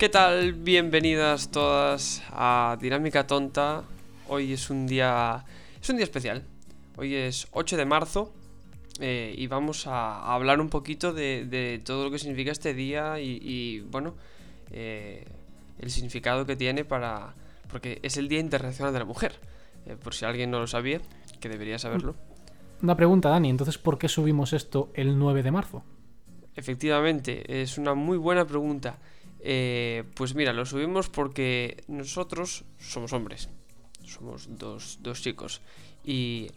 ¿Qué tal? Bienvenidas todas a Dinámica Tonta. Hoy es un día. Es un día especial. Hoy es 8 de marzo. eh, y vamos a hablar un poquito de, de todo lo que significa este día y, y, bueno, eh, el significado que tiene para... Porque es el Día Internacional de la Mujer. eh, por si alguien no lo sabía, que debería saberlo. Una pregunta, Dani, entonces ¿por qué subimos esto el 9 de marzo? Efectivamente, es una muy buena pregunta. Eh, pues mira, lo subimos porque nosotros somos hombres. Somos dos, dos chicos. Y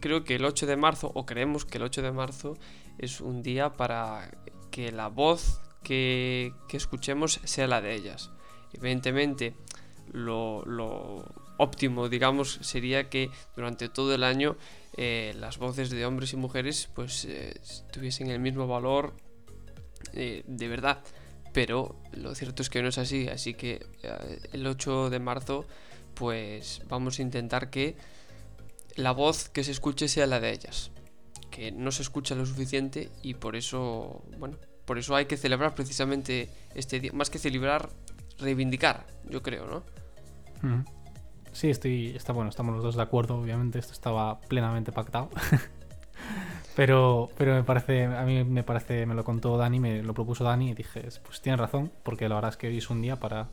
creo que el 8 de marzo, o creemos que el 8 de marzo, es un día para que la voz que, que escuchemos sea la de ellas. Evidentemente, lo, lo óptimo, digamos, sería que durante todo el año eh, las voces de hombres y mujeres pues eh, tuviesen el mismo valor de verdad. Pero lo cierto es que no es así, así que eh, el 8 de marzo pues vamos a intentar que la voz que se escuche sea la de ellas. Que no se escucha lo suficiente y por eso, bueno, por eso hay que celebrar precisamente este día. Más que celebrar, reivindicar, yo creo, ¿no? Sí, estoy, está bueno, estamos los dos de acuerdo, obviamente, esto estaba plenamente pactado. pero, pero me parece, a mí me parece, me lo contó Dani, me lo propuso Dani y dije, pues tienes razón, porque la verdad es que hoy es un día para,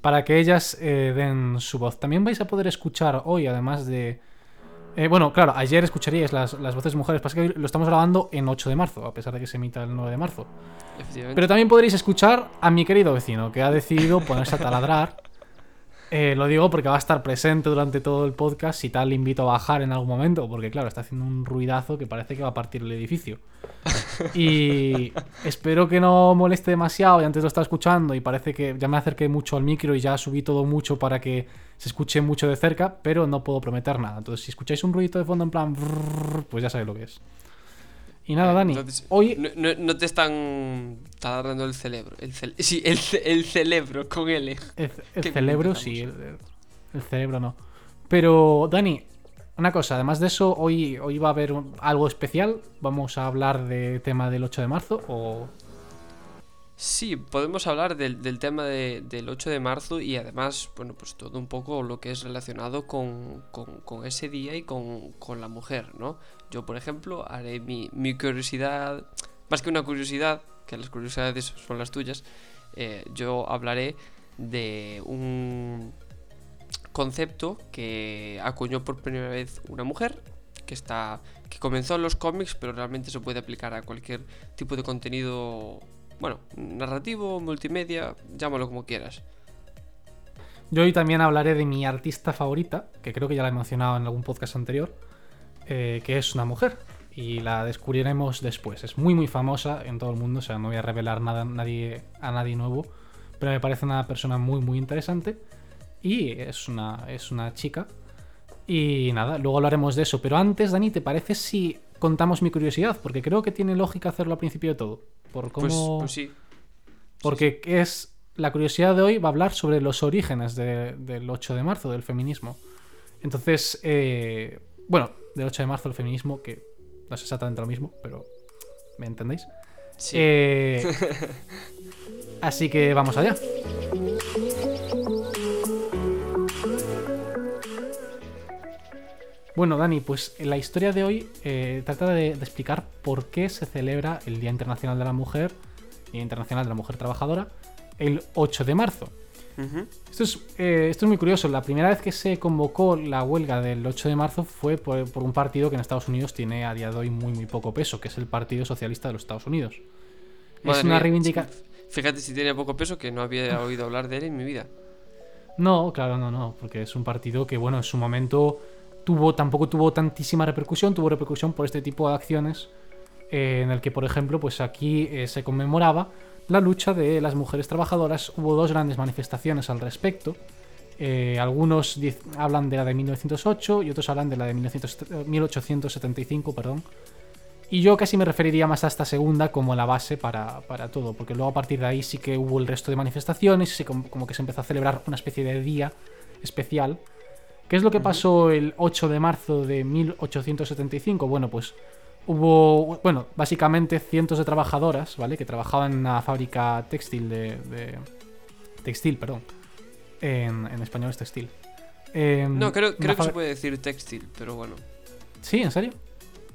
para que ellas eh, den su voz. También vais a poder escuchar hoy, además de... eh, bueno, claro, ayer escucharíais las, las voces de mujeres, pasa que hoy lo estamos grabando en 8 de marzo, a pesar de que se emita el 9 de marzo. Pero también podréis escuchar a mi querido vecino, que ha decidido ponerse a taladrar. Eh, lo digo porque va a estar presente durante todo el podcast. Si tal, le invito a bajar en algún momento, porque claro, está haciendo un ruidazo que parece que va a partir el edificio. Y espero que no moleste demasiado. Y antes lo estaba escuchando y parece que ya me acerqué mucho al micro y ya subí todo mucho para que se escuche mucho de cerca, pero no puedo prometer nada. Entonces, si escucháis un ruido de fondo en plan, pues ya sabéis lo que es. Y nada, Dani, Entonces, hoy no, no- no te están taladrando el cerebro. El cel- sí, el, el cerebro con L. El, el cerebro sí, el, el cerebro no. Pero, Dani, una cosa, además de eso, hoy, hoy va a haber algo especial. Vamos a hablar de tema del 8 de marzo o... Sí, podemos hablar del, tema de- del 8 de marzo y además, bueno, pues todo un poco lo que es relacionado con, ese día y con, la mujer, ¿no? Yo, por ejemplo, haré mi, mi curiosidad, más que una curiosidad, que las curiosidades son las tuyas, eh, yo hablaré de un concepto que acuñó por primera vez una mujer, que está que comenzó en los cómics, pero realmente se puede aplicar a cualquier tipo de contenido, bueno, narrativo, multimedia, llámalo como quieras. Yo hoy también hablaré de mi artista favorita, que creo que ya la he mencionado en algún podcast anterior, eh, que es una mujer. Y la descubriremos después. Es muy muy famosa en todo el mundo, o sea, no voy a revelar nada nadie, a nadie nuevo, pero me parece una persona muy muy interesante. Y es una, es una chica. Y nada, luego hablaremos de eso. Pero antes, Dani, ¿te parece si contamos mi curiosidad? Porque creo que tiene lógica hacerlo al principio de todo. Por cómo... Pues, pues sí. Porque es la curiosidad de hoy va a hablar sobre los orígenes de- del 8 de marzo, del feminismo. Entonces, eh, bueno, del 8 de marzo, el feminismo, que no es exactamente lo mismo, pero ¿me entendéis? Sí. Eh, así que vamos allá. Bueno, Dani, pues la historia de hoy eh, trata de, de explicar por qué se celebra el Día Internacional de la Mujer, Día Internacional de la Mujer Trabajadora, el 8 de marzo. Esto es, eh, esto es muy curioso. La primera vez que se convocó la huelga del 8 de marzo fue por, por un partido que en Estados Unidos tiene a día de hoy muy, muy poco peso, que es el Partido Socialista de los Estados Unidos. Madre es una reivindicación. Fíjate si tiene poco peso que no había oído hablar de él en mi vida. No, claro, no, no, porque es un partido que, bueno, en su momento tuvo, tampoco tuvo tantísima repercusión, tuvo repercusión por este tipo de acciones, eh, en el que, por ejemplo, pues aquí eh, se conmemoraba la lucha de las mujeres trabajadoras. Hubo dos grandes manifestaciones al respecto. Eh, algunos hablan de la de 1908 y otros hablan de la de 1900 eh, 1875, perdón. Y yo casi me referiría más a esta segunda como la base para, para todo, porque luego a partir de ahí sí que hubo el resto de manifestaciones, y como que se empezó a celebrar una especie de día especial. ¿Qué es lo que pasó el 8 de marzo de 1875? Bueno, pues hubo, bueno, básicamente cientos de trabajadoras, ¿vale? Que trabajaban en una fábrica textil de, de, textil, perdón. En, en español es textil. Em, No, creo, creo que se puede decir textil, pero bueno. Sí, ¿en serio?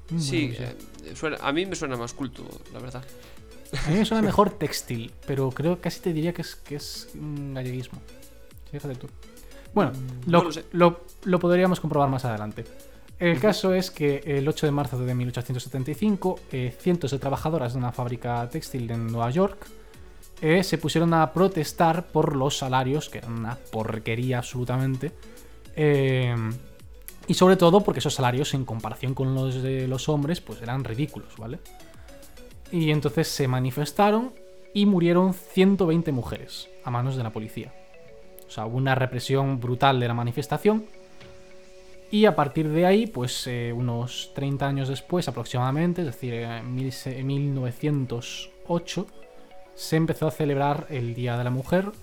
Mm, Sí, bueno, eh, suena- a mí me suena más culto, la verdad. A mí me suena mejor textil, pero creo casi te diría que es, que es un galleguismo. Fíjate tú. Bueno, lo, no lo sé. lo- lo podríamos comprobar más adelante. El caso es que el 8 de marzo de 1875, eh, cientos de trabajadoras de una fábrica textil en Nueva York eh, se pusieron a protestar por los salarios, que eran una porquería absolutamente. eh, y sobre todo porque esos salarios, en comparación con los de los hombres, pues eran ridículos, ¿vale? Y entonces se manifestaron y murieron 120 mujeres a manos de la policía. O sea, hubo una represión brutal de la manifestación. Y a partir de ahí, pues eh, unos 30 años después aproximadamente, es decir, se- en 1908, se empezó a celebrar el Día de la Mujer,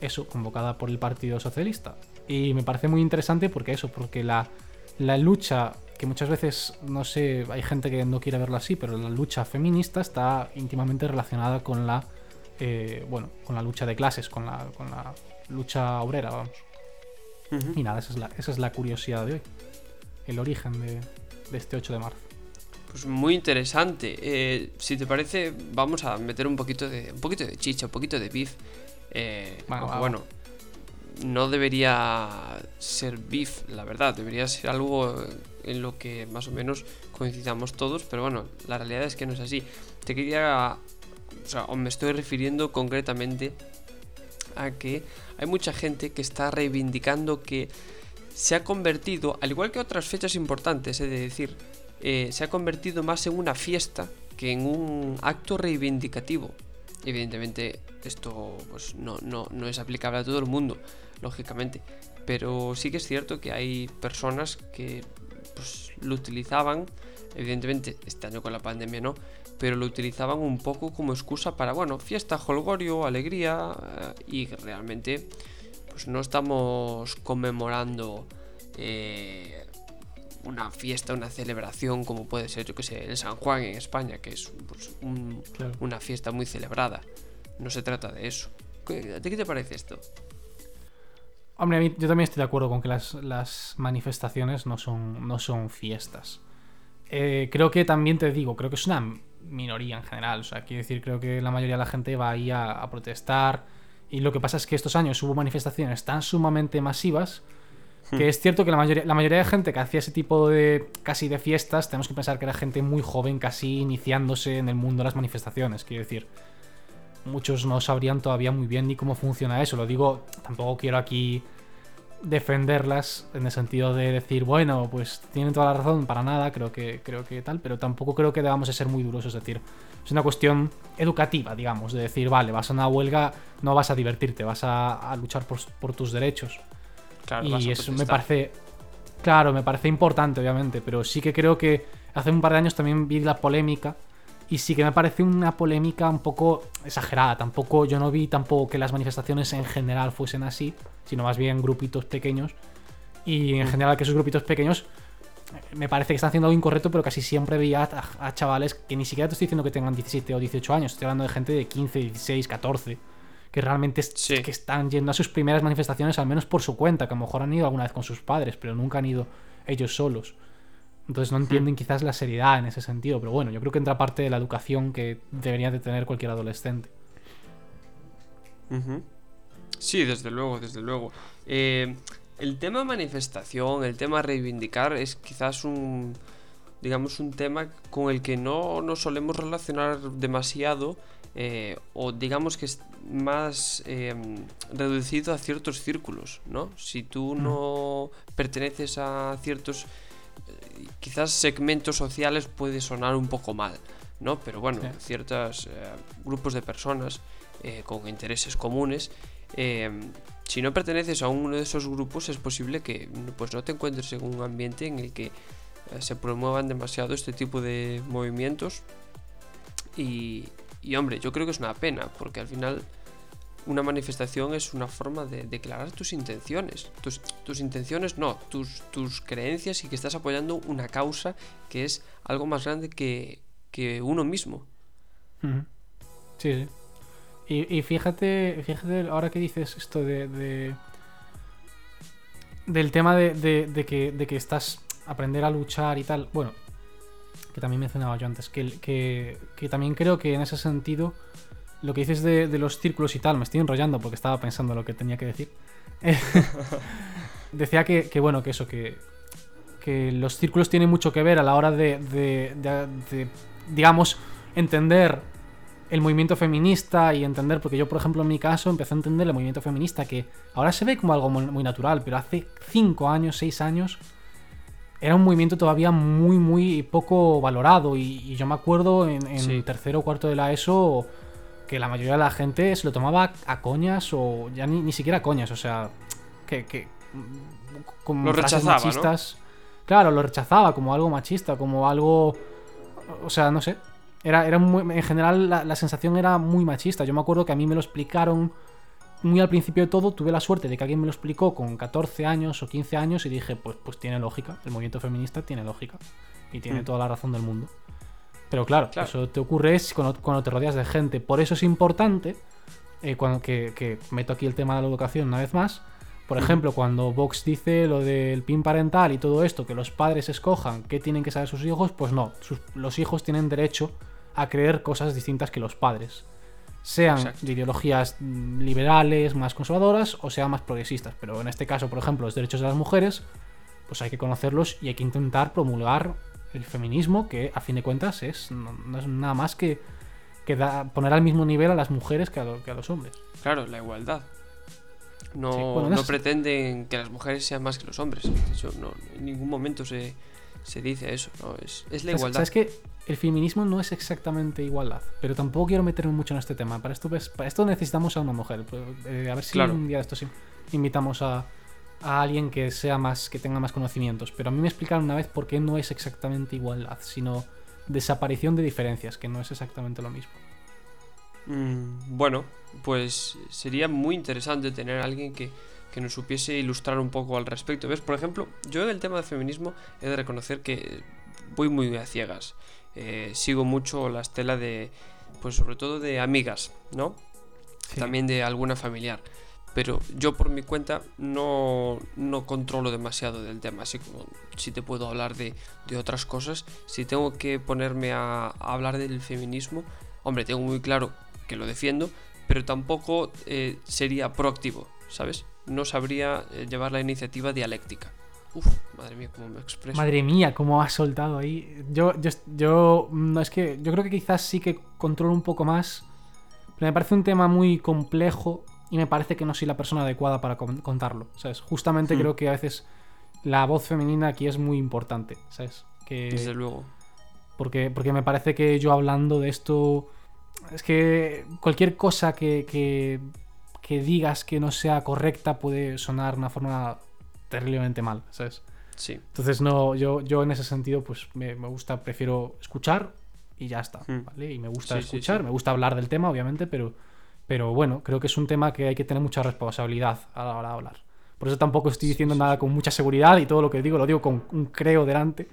eso, convocada por el Partido Socialista. Y me parece muy interesante porque eso, porque la, la lucha, que muchas veces, no sé, hay gente que no quiere verlo así, pero la lucha feminista está íntimamente relacionada con la, eh, bueno, con la lucha de clases, con la, con la lucha obrera, vamos. Y nada, esa es la, esa es la curiosidad de hoy. El origen de, de este 8 de marzo. Pues muy interesante. Eh, si te parece, vamos a meter un poquito de, un poquito de chicha, un poquito de beef. Eh, Bueno, aunque bueno, no debería ser beef, la verdad. Debería ser algo en lo que más o menos coincidamos todos. Pero bueno, la realidad es que no es así. Te quería, o sea, me estoy refiriendo concretamente a que hay mucha gente que está reivindicando que se ha convertido, al igual que otras fechas importantes, he de decir, eh, se ha convertido más en una fiesta que en un acto reivindicativo. Evidentemente, esto pues, no, no, no es aplicable a todo el mundo, lógicamente. Pero sí que es cierto que hay personas que pues, lo utilizaban, evidentemente este año con la pandemia no, pero lo utilizaban un poco como excusa para, bueno, fiesta, holgorio, alegría, eh, y realmente pues no estamos conmemorando eh, una fiesta, una celebración como puede ser, yo que sé, el San Juan en España, que es pues, un- Claro. una fiesta muy celebrada. No se trata de eso. ¿Qué- ¿A ti qué te parece esto? Hombre, a mí- yo también estoy de acuerdo con que las, las manifestaciones no son, no son fiestas. Eh, creo que también te digo, creo que es una minoría en general. O sea, quiero decir, creo que la mayoría de la gente va ahí a, a protestar. Y lo que pasa es que estos años hubo manifestaciones tan sumamente masivas que es cierto que la mayoría, la mayoría de gente que hacía ese tipo de casi de fiestas, tenemos que pensar que era gente muy joven, casi iniciándose en el mundo de las manifestaciones. Quiero decir, muchos no sabrían todavía muy bien ni cómo funciona eso. Lo digo, tampoco quiero aquí defenderlas en el sentido de decir, bueno, pues tienen toda la razón, para nada, creo que, creo que tal, pero tampoco creo que debamos de ser muy duros, es decir, es una cuestión educativa, digamos, de decir, vale, vas a una huelga, no vas a divertirte, vas a, a luchar por, por tus derechos. Claro, y eso me parece, claro, me parece importante, obviamente, pero sí que creo que hace un par de años también vi la polémica y sí que me parece una polémica un poco exagerada. Tampoco, yo no vi tampoco que las manifestaciones en general fuesen así, sino más bien grupitos pequeños. Y en general que esos grupitos pequeños eh, me parece que están haciendo algo incorrecto, pero casi siempre veía a, a chavales que ni siquiera te estoy diciendo que tengan 17 o 18 años, estoy hablando de gente de 15, 16, 14, que realmente Sí. que están yendo a sus primeras manifestaciones, al menos por su cuenta, que a lo mejor han ido alguna vez con sus padres, pero nunca han ido ellos solos. Entonces no entienden quizás la seriedad en ese sentido, pero bueno, yo creo que entra parte de la educación que debería de tener cualquier adolescente. Sí, desde luego, desde luego. Eh, el tema manifestación, el tema reivindicar es quizás un, digamos, un tema con el que no nos solemos relacionar demasiado eh, o digamos que es más eh, reducido a ciertos círculos, ¿no? Si tú no perteneces a ciertos quizás segmentos sociales puede sonar un poco mal, ¿no? Pero bueno, Sí. ciertos grupos de personas eh, con intereses comunes, eh, si no perteneces a uno de esos grupos es posible que pues, no te encuentres en un ambiente en el que eh, se promuevan demasiado este tipo de movimientos y, y, hombre, yo creo que es una pena porque al final una manifestación es una forma de declarar tus intenciones. Tus, tus intenciones no, tus, tus creencias y que estás apoyando una causa que es algo más grande que, que uno mismo. Sí, sí. Y, y fíjate, fíjate, ahora que dices esto de. de- del tema de, de- de que, de que estás aprender a luchar y tal. Bueno, que también mencionaba yo antes, que, que, que también creo que en ese sentido, lo que dices de, de los círculos y tal, me estoy enrollando porque estaba pensando lo que tenía que decir. Decía que, que, bueno, que eso, que, que los círculos tienen mucho que ver a la hora de, de- de- digamos, entender el movimiento feminista y entender, porque yo, por ejemplo, en mi caso, empecé a entender el movimiento feminista que ahora se ve como algo muy, muy natural, pero hace 5 años, 6 años, era un movimiento todavía muy, muy poco valorado. Y, y yo me acuerdo en, en Sí. tercero o cuarto de la ESO que la mayoría de la gente se lo tomaba a coñas o ya ni, ni siquiera a coñas, o sea, que... que con Lo frases rechazaba, ¿no? machistas. Claro, lo rechazaba como algo machista, como algo... O sea, no sé. Era, era muy- en general la, la sensación era muy machista. Yo me acuerdo que a mí me lo explicaron muy al principio de todo. Tuve la suerte de que alguien me lo explicó con 14 años o 15 años y dije, pues, pues tiene lógica. El movimiento feminista tiene lógica. Y tiene Mm. toda la razón del mundo. Pero claro, Claro. eso te ocurre es cuando, cuando te rodeas de gente. Por eso es importante, eh, cuando, que, que meto aquí el tema de la educación una vez más. Por ejemplo, cuando Vox dice lo del PIN parental y todo esto, que los padres escojan qué tienen que saber sus hijos, pues no, sus- los hijos tienen derecho a creer cosas distintas que los padres. Sean Exacto. de ideologías mm, liberales, más conservadoras, o sean más progresistas. Pero en este caso, por ejemplo, los derechos de las mujeres, pues hay que conocerlos y hay que intentar promulgar el feminismo, que a fin de cuentas es, no, no es nada más que, que da- poner al mismo nivel a las mujeres que a, lo- que a los hombres. Claro, la igualdad. No, Sí, bueno, en no pretenden que las mujeres sean más que los hombres. De hecho, no, en ningún momento se, se dice eso. No, es, es la ¿Sabes- igualdad. ¿Sabes que el feminismo no es exactamente igualdad? Pero tampoco quiero meterme mucho en este tema. Para esto, ves- para esto necesitamos a una mujer. Eh, a ver si Claro. un día de estos invitamos a, a alguien que sea más, que tenga más conocimientos. Pero a mí me explicaron una vez por qué no es exactamente igualdad, sino desaparición de diferencias, que no es exactamente lo mismo. Mm, bueno, pues sería muy interesante tener a alguien que, que nos supiese ilustrar un poco al respecto. ¿Ves? Por ejemplo, yo en el tema del feminismo he de reconocer que voy muy a ciegas. Eh, sigo mucho la estela de, pues sobre todo de amigas, ¿no? Sí. También de alguna familiar. Pero yo por mi cuenta no, no controlo demasiado del tema, así como si te puedo hablar de, de otras cosas, si tengo que ponerme a, hablar del feminismo, hombre, tengo muy claro que lo defiendo, pero tampoco eh, sería proactivo, ¿sabes? No sabría eh, llevar la iniciativa dialéctica. Uf, madre mía, cómo me expreso. Madre mía, cómo has soltado ahí. Yo, yo, yo, no es que, yo creo que quizás sí que controlo un poco más. Pero me parece un tema muy complejo y me parece que no soy la persona adecuada para con- contarlo. ¿Sabes? Justamente Hmm. creo que a veces la voz femenina aquí es muy importante. ¿Sabes? Que, Desde luego. porque, porque me parece que yo hablando de esto. Es que cualquier cosa que, que, que digas que no sea correcta puede sonar de una forma terriblemente mal. ¿Sabes? Sí. Entonces, no, yo, yo en ese sentido, pues me, me gusta, prefiero escuchar y ya está, Hmm. ¿vale? Y me gusta Sí, sí, escuchar, sí. me gusta hablar del tema, obviamente, pero, pero bueno, creo que es un tema que hay que tener mucha responsabilidad a la hora de hablar. Por eso tampoco estoy diciendo nada con mucha seguridad y todo lo que digo lo digo con un creo delante.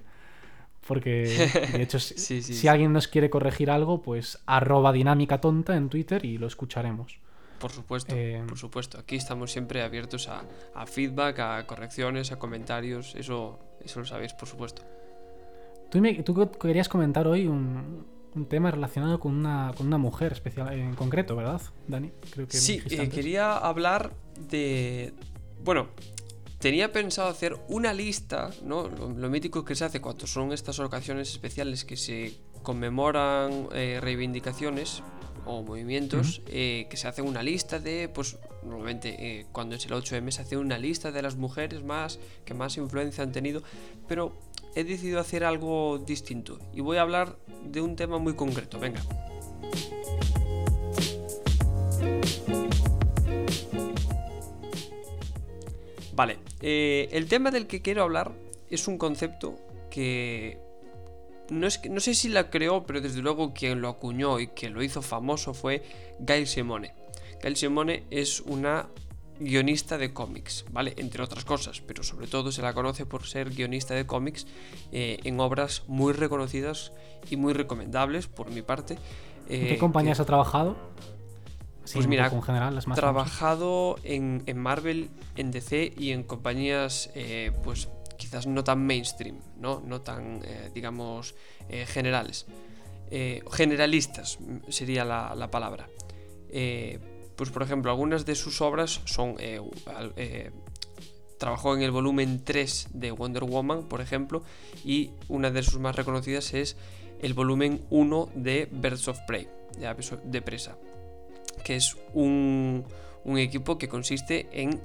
Porque, de hecho, si, Sí, sí, si sí. alguien nos quiere corregir algo, pues arroba dinámica tonta en Twitter y lo escucharemos. Por supuesto, Eh, por supuesto. Aquí estamos siempre abiertos a, a feedback, a correcciones, a comentarios. Eso, eso lo sabéis, por supuesto. Tú, me- tú querías comentar hoy un, un tema relacionado con una, con una mujer especial en concreto, ¿verdad, Dani? Creo que Sí, eh, quería hablar de... Bueno, tenía pensado hacer una lista, ¿no? Lo, lo mítico que se hace cuando son estas ocasiones especiales que se conmemoran eh, reivindicaciones o movimientos, eh, que se hace una lista de, pues normalmente eh, cuando es el 8M se hace una lista de las mujeres más que más influencia han tenido, pero he decidido hacer algo distinto y voy a hablar de un tema muy concreto, venga. Vale, eh, el tema del que quiero hablar es un concepto que no, es que no sé si la creó, pero desde luego quien lo acuñó y quien lo hizo famoso fue Gail Simone. Gail Simone es una guionista de cómics, ¿vale? Entre otras cosas, pero sobre todo se la conoce por ser guionista de cómics eh, en obras muy reconocidas y muy recomendables por mi parte. ¿En eh, qué compañías que- ha trabajado? Pues mira, en general, las más trabajado en, en Marvel, en DC y en compañías, eh, pues quizás no tan mainstream, no, no tan, eh, digamos, eh, generales. Eh, generalistas sería la, la palabra. Eh, pues por ejemplo, algunas de sus obras son... eh, eh, trabajó en el volumen 3 de Wonder Woman, por ejemplo, y una de sus más reconocidas es el volumen 1 de Birds of Prey, de presa, que es un, un equipo que consiste en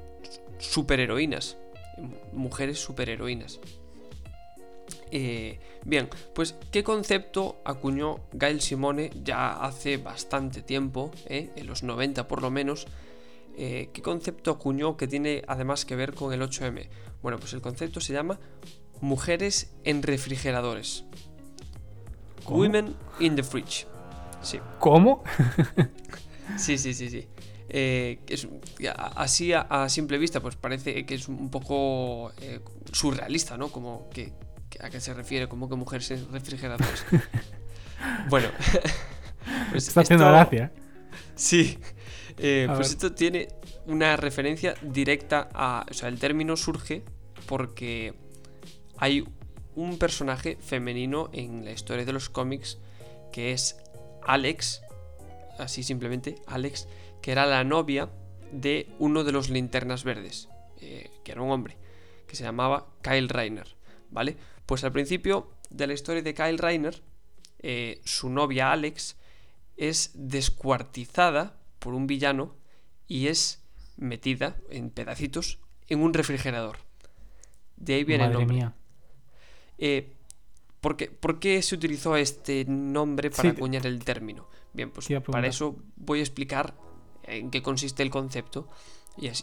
superheroínas, mujeres superheroínas. Eh, bien, pues ¿qué concepto acuñó Gail Simone ya hace bastante tiempo, eh, en los 90 por lo menos? Eh, ¿Qué concepto acuñó que tiene además que ver con el 8M? Bueno, pues el concepto se llama mujeres en refrigeradores. ¿Cómo? Women in the fridge. Sí. ¿Cómo? Sí, sí, sí, sí. Eh, es, así a, a simple vista, pues parece que es un poco eh, surrealista, ¿no? Como que- a qué se refiere, como que mujeres en refrigeradores. bueno, pues Está haciendo esto- gracia. Sí. Eh, pues ver. esto tiene una referencia directa a. O sea, el término surge porque hay un personaje femenino en la historia de los cómics que es Alex, así simplemente, Alex, que era la novia de uno de los linternas verdes, eh, que era un hombre, que se llamaba Kyle Reiner, ¿vale? Pues al principio de la historia de Kyle Reiner, eh, su novia Alex es descuartizada por un villano y es metida en pedacitos en un refrigerador. De ahí viene el nombre. mía. Eh, ¿por, qué, por qué se utilizó este nombre para Sí, acuñar el término? Bien, pues para eso voy a explicar en qué consiste el concepto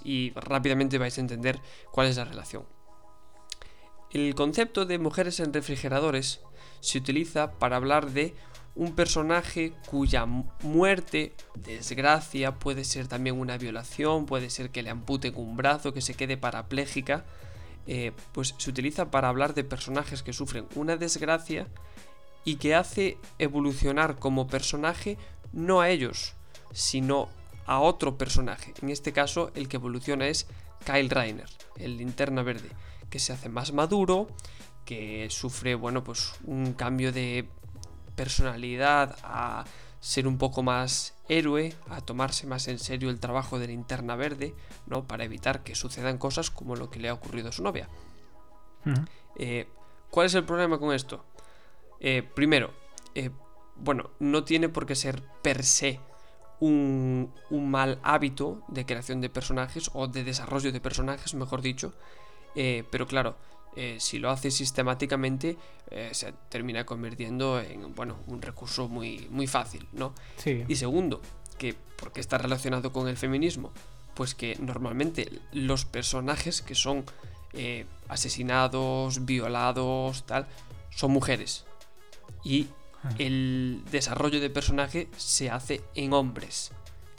y rápidamente vais a entender cuál es la relación. El concepto de mujeres en refrigeradores se utiliza para hablar de un personaje cuya mu- muerte, desgracia, puede ser también una violación, puede ser que le amputen un brazo, que se quede parapléjica, eh, pues se utiliza para hablar de personajes que sufren una desgracia y que hace evolucionar como personaje no a ellos, sino a otro personaje. En este caso, el que evoluciona es Kyle Reiner, el linterna verde, que se hace más maduro, que sufre, bueno, pues un cambio de personalidad a ser un poco más héroe, a tomarse más en serio el trabajo de linterna verde, ¿no? Para evitar que sucedan cosas como lo que le ha ocurrido a su novia. Eh, ¿Cuál es el problema con esto? Eh, primero, eh, bueno, no tiene por qué ser per se un, un mal hábito de creación de personajes o de desarrollo de personajes, mejor dicho, eh, pero claro, eh, si lo hace sistemáticamente eh, se termina convirtiendo en bueno, un recurso muy, muy fácil, ¿no? Sí. Y segundo, que porque está relacionado con el feminismo, pues que normalmente los personajes que son eh, asesinados, violados, tal, son mujeres. Y Ah. el desarrollo de personaje se hace en hombres.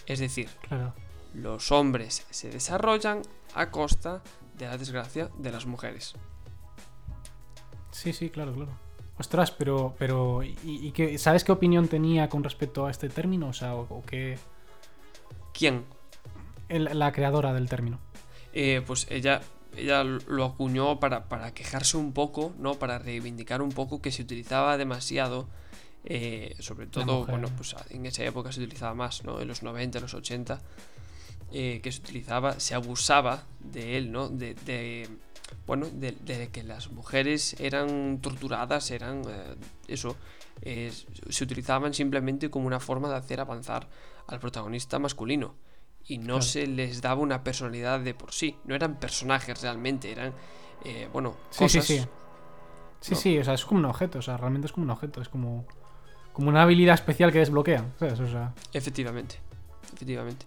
Es decir, Claro. los hombres se desarrollan a costa de la desgracia de las mujeres. Sí, sí, claro, claro. Ostras, pero, pero ¿y, y qué, ¿sabes qué opinión tenía con respecto a este término? O sea, o, o qué... ¿Quién? el- la creadora del término. Eh, pues ella, ella lo acuñó para, para quejarse un poco, ¿no? Para reivindicar un poco que se utilizaba demasiado. eh, sobre todo, bueno, pues en esa época se utilizaba más, ¿no? En los 90, en los 80. Eh, que se utilizaba, se abusaba de él, ¿no? De, de- bueno, de, de que las mujeres eran torturadas, eran eh, eso, eh, se utilizaban simplemente como una forma de hacer avanzar al protagonista masculino y no Claro. se les daba una personalidad de por sí, no eran personajes realmente, eran, eh, bueno, Sí, sí, sí. Sí, ¿no? sí, o sea, es como un objeto, o sea, realmente es como un objeto, es como, como una habilidad especial que desbloquean, ¿sabes? O sea, Efectivamente, efectivamente.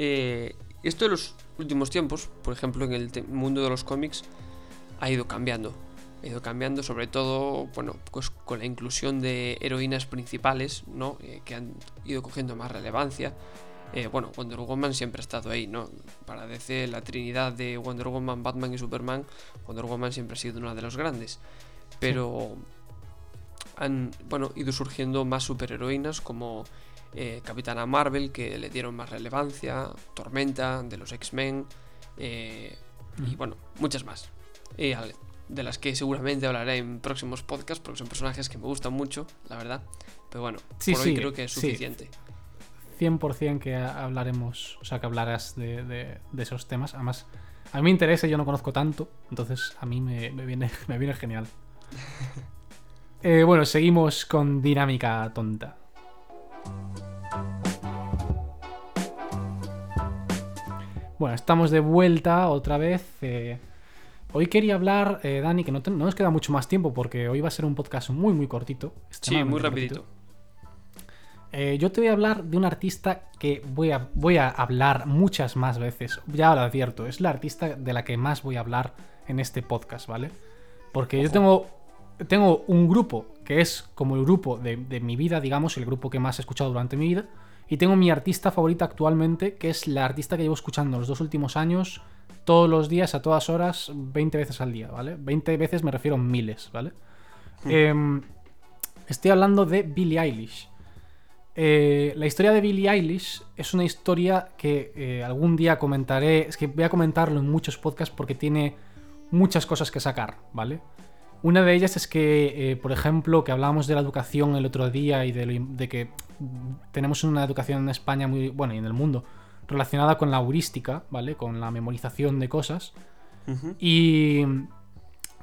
Eh, esto de los últimos tiempos, por ejemplo, en el mundo de los cómics, ha ido cambiando. Ha ido cambiando, sobre todo, bueno, pues con la inclusión de heroínas principales, ¿no? Eh, que han ido cogiendo más relevancia. Eh, bueno, Wonder Woman siempre ha estado ahí, ¿no? Para DC, la trinidad de Wonder Woman, Batman y Superman, Wonder Woman siempre ha sido una de los grandes. Pero han, bueno, ido surgiendo más superheroínas como eh, Capitana Marvel, que le dieron más relevancia, Tormenta, de los X-Men, eh, y bueno, muchas más. Al- de las que seguramente hablaré en próximos podcasts, porque son personajes que me gustan mucho, la verdad. Pero bueno, Sí, por hoy sí, creo que es sí. suficiente. 100% que ha- hablaremos, o sea, que hablarás de, de- de esos temas. Además, a mí me interesa, yo no conozco tanto, entonces a mí me, me viene, me viene genial. Eh, bueno, seguimos con dinámica tonta. Bueno, estamos de vuelta otra vez. eh, hoy quería hablar, eh, Dani, que no, te- no nos queda mucho más tiempo porque hoy va a ser un podcast muy, muy cortito. Sí, muy rapidito. eh, yo te voy a hablar de un artista que voy a, voy a hablar muchas más veces. Ya lo advierto, es la artista de la que más voy a hablar en este podcast, ¿vale? Porque yo tengo, tengo un grupo que es como el grupo de, de mi vida, digamos, el grupo que más he escuchado durante mi vida. Y tengo mi artista favorita actualmente, que es la artista que llevo escuchando los dos últimos años, todos los días, a todas horas, 20 veces al día, ¿vale? 20 veces me refiero a miles, ¿vale? Em, estoy hablando de Billie Eilish. Eh, la historia de Billie Eilish es una historia que eh, algún día comentaré. Es que voy a comentarlo en muchos podcasts porque tiene muchas cosas que sacar, ¿vale? Una de ellas es que, eh, por ejemplo, que hablábamos de la educación el otro día y de, lo de que tenemos una educación en España muy, bueno, y en el mundo, relacionada con la heurística, ¿vale? Con la memorización de cosas. Y,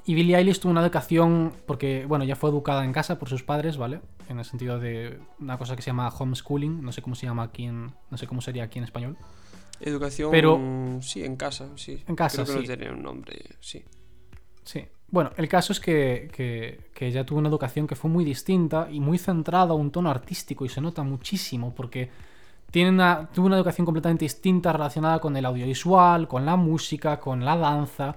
y Billie Eilish tuvo una educación, porque, bueno, ya fue educada en casa por sus padres, ¿vale? En el sentido de una cosa que se llama homeschooling, no sé cómo se llama aquí en, no sé cómo sería aquí en español. Educación, Pero- sí, en casa, sí. En casa, Creo que sí. no tiene un nombre, sí. Sí. Bueno, el caso es que, que, ella tuvo una educación que fue muy distinta y muy centrada a un tono artístico y se nota muchísimo porque tiene una, tuvo una educación completamente distinta relacionada con el audiovisual, con la música, con la danza.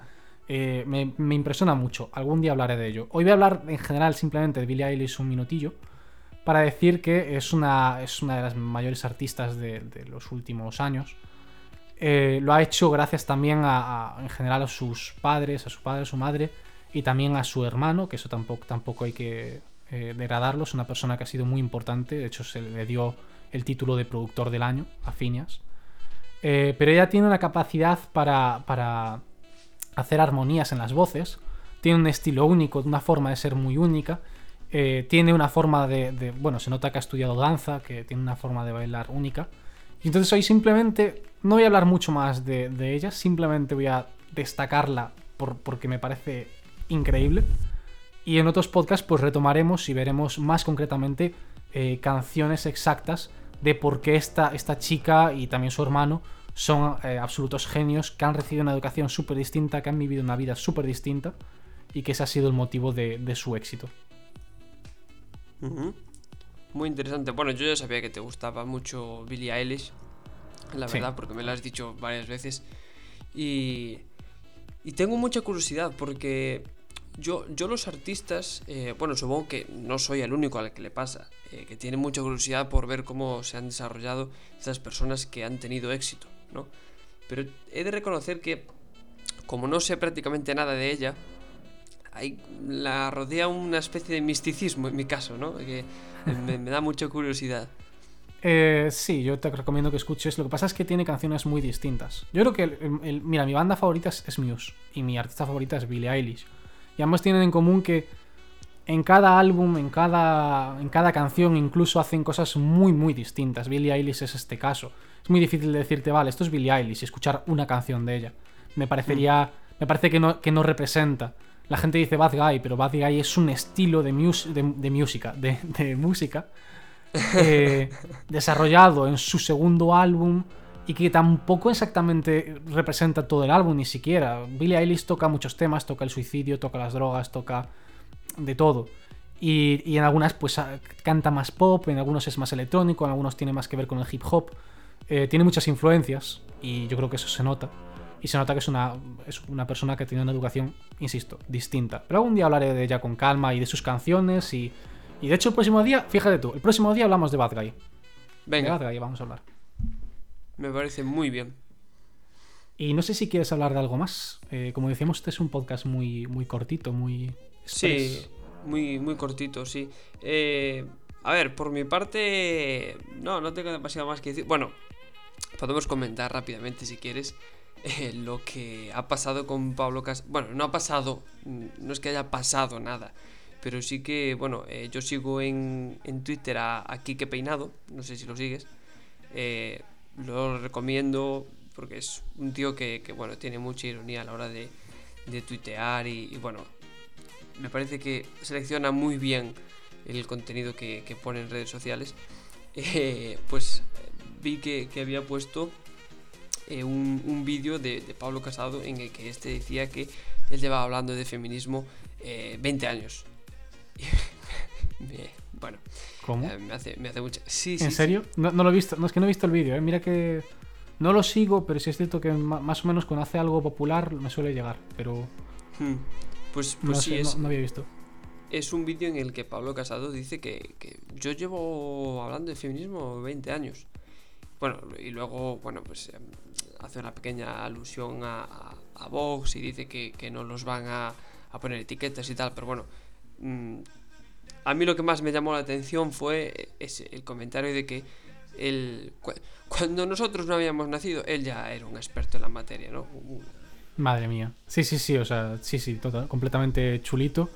Eh, me, me impresiona mucho. Algún día hablaré de ello. Hoy voy a hablar en general simplemente de Billie Eilish un minutillo para decir que es una, es una de las mayores artistas de, de los últimos años. Eh, lo ha hecho gracias también a, a- en general a sus padres, a su padre, a su madre y también a su hermano, que eso tampoco, tampoco hay que eh, degradarlo, es una persona que ha sido muy importante, de hecho se le dio el título de productor del año a Phineas. Eh, pero ella tiene una capacidad para, para hacer armonías en las voces, tiene un estilo único, una forma de ser muy única, eh, tiene una forma de, Bueno, se nota que ha estudiado danza, que tiene una forma de bailar única. Y entonces hoy simplemente no voy a hablar mucho más de, de ella, simplemente voy a destacarla por- porque me parece increíble. Y en otros podcasts pues retomaremos y veremos más concretamente eh, canciones exactas de por qué esta, esta chica y también su hermano son eh, absolutos genios, que han recibido una educación súper distinta, que han vivido una vida súper distinta y que ese ha sido el motivo de, de su éxito. Muy interesante. Bueno, yo ya sabía que te gustaba mucho Billie Eilish, la Sí. verdad, porque me lo has dicho varias veces. Y, y tengo mucha curiosidad porque yo, yo los artistas, eh, bueno, supongo que no soy el único al que le pasa, eh, que tiene mucha curiosidad por ver cómo se han desarrollado estas personas que han tenido éxito, ¿no? Pero he de reconocer que, como no sé prácticamente nada de ella, hay, la rodea una especie de misticismo en mi caso, ¿no? Que me, da mucha curiosidad. Eh, sí, yo te recomiendo que escuches. Lo que pasa es que tiene canciones muy distintas. Yo creo que, mira, mi banda favorita es, es Muse y mi artista favorita es Billie Eilish. Y ambos tienen en común que en cada álbum, en cada, en cada canción, incluso hacen cosas muy, muy distintas. Billie Eilish es este caso. Es muy difícil de decirte, vale, esto es Billie Eilish y escuchar una canción de ella. Me parecería, me parece que no, que no representa. La gente dice Bad Guy, pero Bad Guy es un estilo de, mus- de, de música eh, desarrollado en su segundo álbum y que tampoco exactamente representa todo el álbum ni siquiera. Billie Eilish toca muchos temas, toca el suicidio, toca las drogas, toca de todo. Y, y en algunas pues ah, canta más pop, en algunos es más electrónico, en algunos tiene más que ver con el hip hop. Eh, tiene muchas influencias y yo creo que eso se nota. Y se nota que es una, es una persona que tiene una educación, insisto, distinta. Pero algún día hablaré de ella con calma y de sus canciones y... Y de hecho el próximo día, fíjate tú, el próximo día hablamos de Bad Guy. De Venga, Bad Guy vamos a hablar. Me parece muy bien. Y no sé si quieres hablar de algo más. Eh, como decíamos, este es un podcast muy, muy cortito, muy... Sí, muy, muy cortito, sí. Eh, A ver, por mi parte, no, no tengo demasiado más que decir. Bueno, podemos comentar rápidamente si quieres eh, lo que ha pasado con Pablo Casado. Bueno, no ha pasado, mm, no es que haya pasado nada, pero sí que, bueno, eh, yo sigo en, en Twitter a, a Quique Peinado, no sé si lo sigues. Eh, lo recomiendo porque es un tío que, que, bueno, tiene mucha ironía a la hora de, de tuitear y, y, bueno, me parece que selecciona muy bien el contenido que, que pone en redes sociales. Eh, pues vi que, que había puesto eh, un, un vídeo de, de, Pablo Casado en el que este decía que él llevaba hablando de feminismo eh, 20 años. bueno, ¿Cómo? eh, me, hace, me hace mucha... Sí, sí, ¿En sí. serio? No, no lo he visto. No, es que no he visto el vídeo, ¿eh? Mira que. No lo sigo, pero sí es cierto que más o menos cuando hace algo popular me suele llegar. Pero Hmm. Pues, pues no, sí, sé, es, no, no había visto. es un vídeo en el que Pablo Casado dice que, que yo llevo hablando de feminismo 20 años. Bueno, y luego, bueno, pues em, hace una pequeña alusión a, a, a Vox y dice que, que no los van a, a poner etiquetas y tal, pero bueno, mm, a mí lo que más me llamó la atención fue ese, el comentario de que él, cuando nosotros no habíamos nacido, él ya era un experto en la materia, ¿no? Uh, Madre mía. Sí, sí, sí, o sea, sí, sí, total, completamente chulito.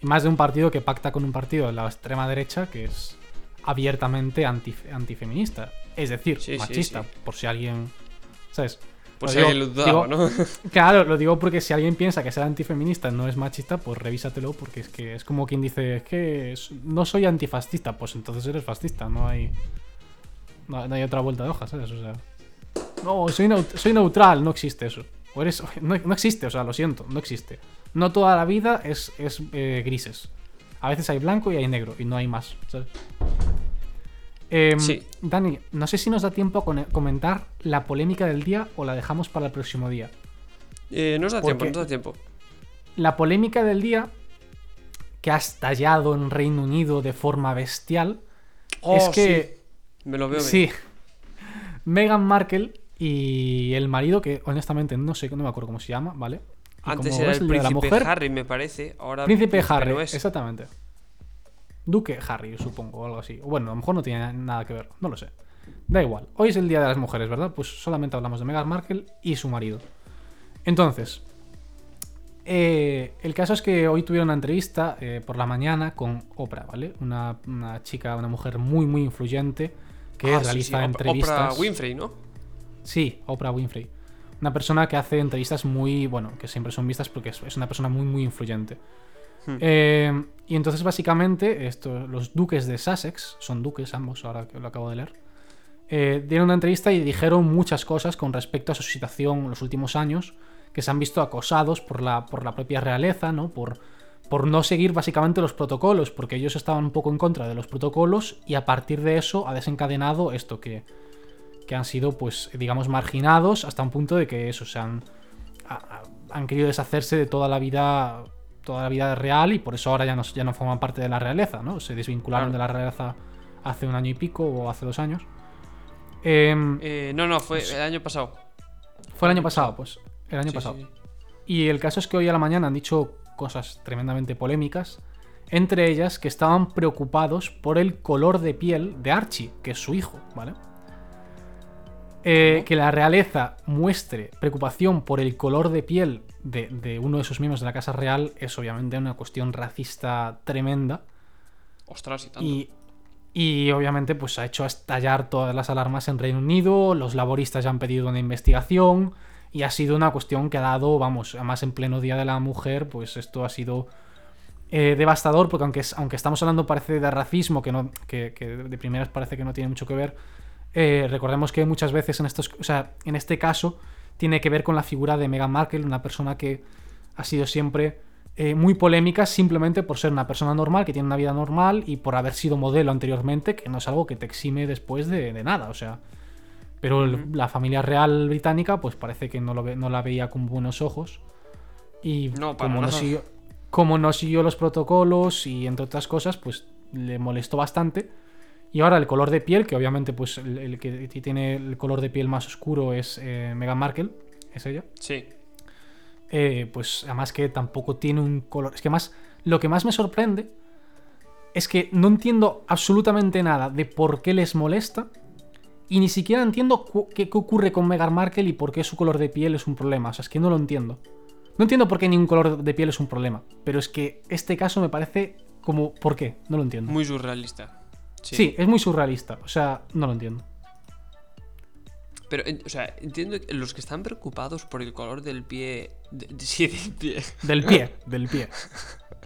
Y más de un partido que pacta con un partido de la extrema derecha que es abiertamente antif- antifeminista. Es decir, Sí, sí, machista, sí. por si alguien. ¿Sabes? Pues Lo digo- dudaba, ¿no? Claro, lo digo porque si alguien piensa que ser antifeminista no es machista, pues revísatelo, porque es que es como quien dice, es que no soy antifascista, pues entonces eres fascista, no hay. No, no hay otra vuelta de hojas, ¿sabes? O sea. No, soy, neut- soy neutral, no existe eso. O eres, no, no existe, o sea, lo siento, no existe. No toda la vida es, es eh, grises. A veces hay blanco y hay negro, y no hay más, ¿sabes? Sí. Dani, no sé si nos da tiempo a comentar la polémica del día o la dejamos para el próximo día. Eh, nos da ¿Por tiempo, nos da tiempo. La polémica del día, que ha estallado en Reino Unido de forma bestial, es Oh, que. Me lo veo Sí. Meghan Markle y el marido, que honestamente no sé, no me acuerdo cómo se llama, ¿vale? Y Antes era es el de la príncipe mujer, Harry, me parece. Ahora Príncipe Harry, es. exactamente. Duque Harry, supongo, o algo así. Bueno, a lo mejor no tiene nada que ver, no lo sé. Da igual. Hoy es el Día de las Mujeres, ¿verdad? Pues solamente hablamos de Meghan Markle y su marido. Entonces, eh, el caso es que hoy tuvieron una entrevista eh, por la mañana con Oprah, ¿vale? Una, una chica, una mujer muy, muy influyente que Ah, realiza sí, entrevistas. Oprah Winfrey, ¿no? Sí, Oprah Winfrey. Una persona que hace entrevistas muy, bueno, que siempre son vistas porque es, es una persona muy, muy influyente. Hmm. Eh, y entonces, básicamente, esto, los duques de Sussex, son duques ambos, ahora que lo acabo de leer, eh, dieron una entrevista y dijeron muchas cosas con respecto a su situación en los últimos años, que se han visto acosados por la, por la propia realeza, ¿no? Por, por no seguir básicamente los protocolos, porque ellos estaban un poco en contra de los protocolos y a partir de eso ha desencadenado esto que, que han sido, pues, digamos, marginados hasta un punto de que eso, se han, han querido deshacerse de toda la vida toda la vida real y por eso ahora ya no, ya no forman parte de la realeza, ¿no? Se desvincularon Claro. de la realeza hace un año y pico o hace dos años. Em, Eh, no, no, fue el año pasado. fue el año pasado, pues. El año Sí, pasado. sí. Y el caso es que hoy a la mañana han dicho cosas tremendamente polémicas. Entre ellas que estaban preocupados por el color de piel de Archie, que es su hijo, ¿vale? Eh, que la realeza muestre preocupación por el color de piel de, de uno de sus miembros de la Casa Real es obviamente una cuestión racista tremenda. Ostras, y tanto. Y, y obviamente pues ha hecho estallar todas las alarmas en Reino Unido, los laboristas ya han pedido una investigación y ha sido una cuestión que ha dado, vamos, además en pleno Día de la Mujer, pues esto ha sido eh, devastador porque aunque, aunque estamos hablando parece de racismo, que, no, que, que de primeras parece que no tiene mucho que ver, eh, recordemos que muchas veces en estos, o sea, en este caso tiene que ver con la figura de Meghan Markle, una persona que ha sido siempre eh, muy polémica simplemente por ser una persona normal, que tiene una vida normal y por haber sido modelo anteriormente, que no es algo que te exime después de, de nada, o sea. Pero el- la familia real británica, pues parece que no, lo ve- no la veía con buenos ojos. Y No, como, no siguió, como no siguió los protocolos y entre otras cosas, pues le molestó bastante. Y ahora el color de piel, que obviamente pues el, el que tiene el color de piel más oscuro es eh, Meghan Markle, es ella. Sí. Eh, pues además que tampoco tiene un color. Es que más. Lo que más me sorprende es que no entiendo absolutamente nada de por qué les molesta. Y ni siquiera entiendo qué, qué ocurre con Meghan Markle y por qué su color de piel es un problema. O sea, es que no lo entiendo. No entiendo por qué ningún color de piel es un problema. Pero es que este caso me parece como... ¿Por qué? No lo entiendo. Muy surrealista. Sí. es muy surrealista. O sea, no lo entiendo. Pero, o sea, entiendo que los que están preocupados por el color del pie. de- sí, del pie. Del pie, del pie.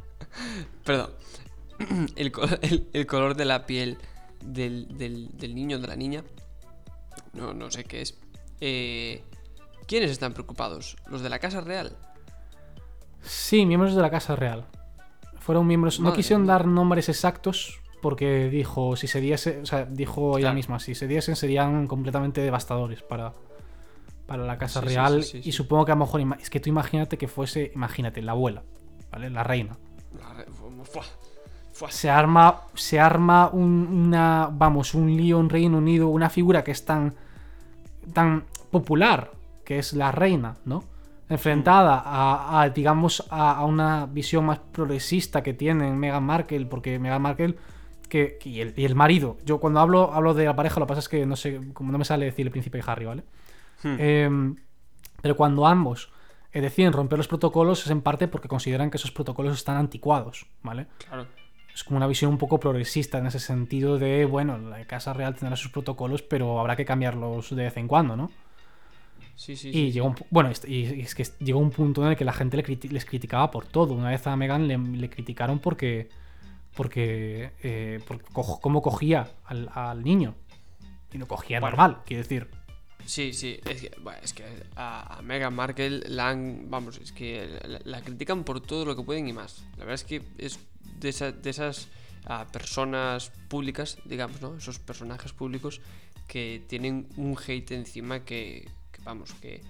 Perdón. El, el- el color de la piel del, del, del niño o de la niña. No, no sé qué es. Eh, ¿Quiénes están preocupados? ¿Los de la Casa Real? Sí, miembros de la Casa Real. Fueron miembros. No quisieron mía. dar nombres exactos porque dijo, si se diese, o sea, dijo ella Claro. misma, si se diesen serían completamente devastadores para, para la Casa Sí, Real. sí, sí, y supongo que a lo mejor, es que tú imagínate que fuese, imagínate, la abuela, ¿vale? La reina. La re- Fua, fua. Se arma, se arma un- una, vamos, un lío en Reino Unido, una figura que es tan, tan popular, que es la reina, ¿no? Enfrentada a, a, digamos, a, a una visión más progresista que tiene Meghan Markle, porque Meghan Markle que, y, el, y el marido, yo cuando hablo, hablo de la pareja, lo que pasa es que no sé, como no me sale decir el príncipe Harry, ¿vale? Hmm. Em, pero cuando ambos eh, deciden romper los protocolos es en parte porque consideran que esos protocolos están anticuados, ¿vale? Claro. es como una visión un poco progresista en ese sentido de, bueno, la Casa Real tendrá sus protocolos, pero habrá que cambiarlos de vez en cuando, ¿no? Sí, sí, y sí. llegó un, bueno, y es que llegó un punto en el que la gente le criti- les criticaba por todo. Una vez a Megan le, le criticaron porque, porque, eh, por co- cómo cogía al, al niño. Y lo cogía Bueno. normal, quiero decir. Sí, sí, es que, bueno, es que a, a Meghan Markle la han, vamos, es que la, la critican por todo lo que pueden y más. La verdad es que es de, esa- de esas ah, personas públicas, digamos, ¿no? Esos personajes públicos que tienen un hate encima que, que, vamos, que...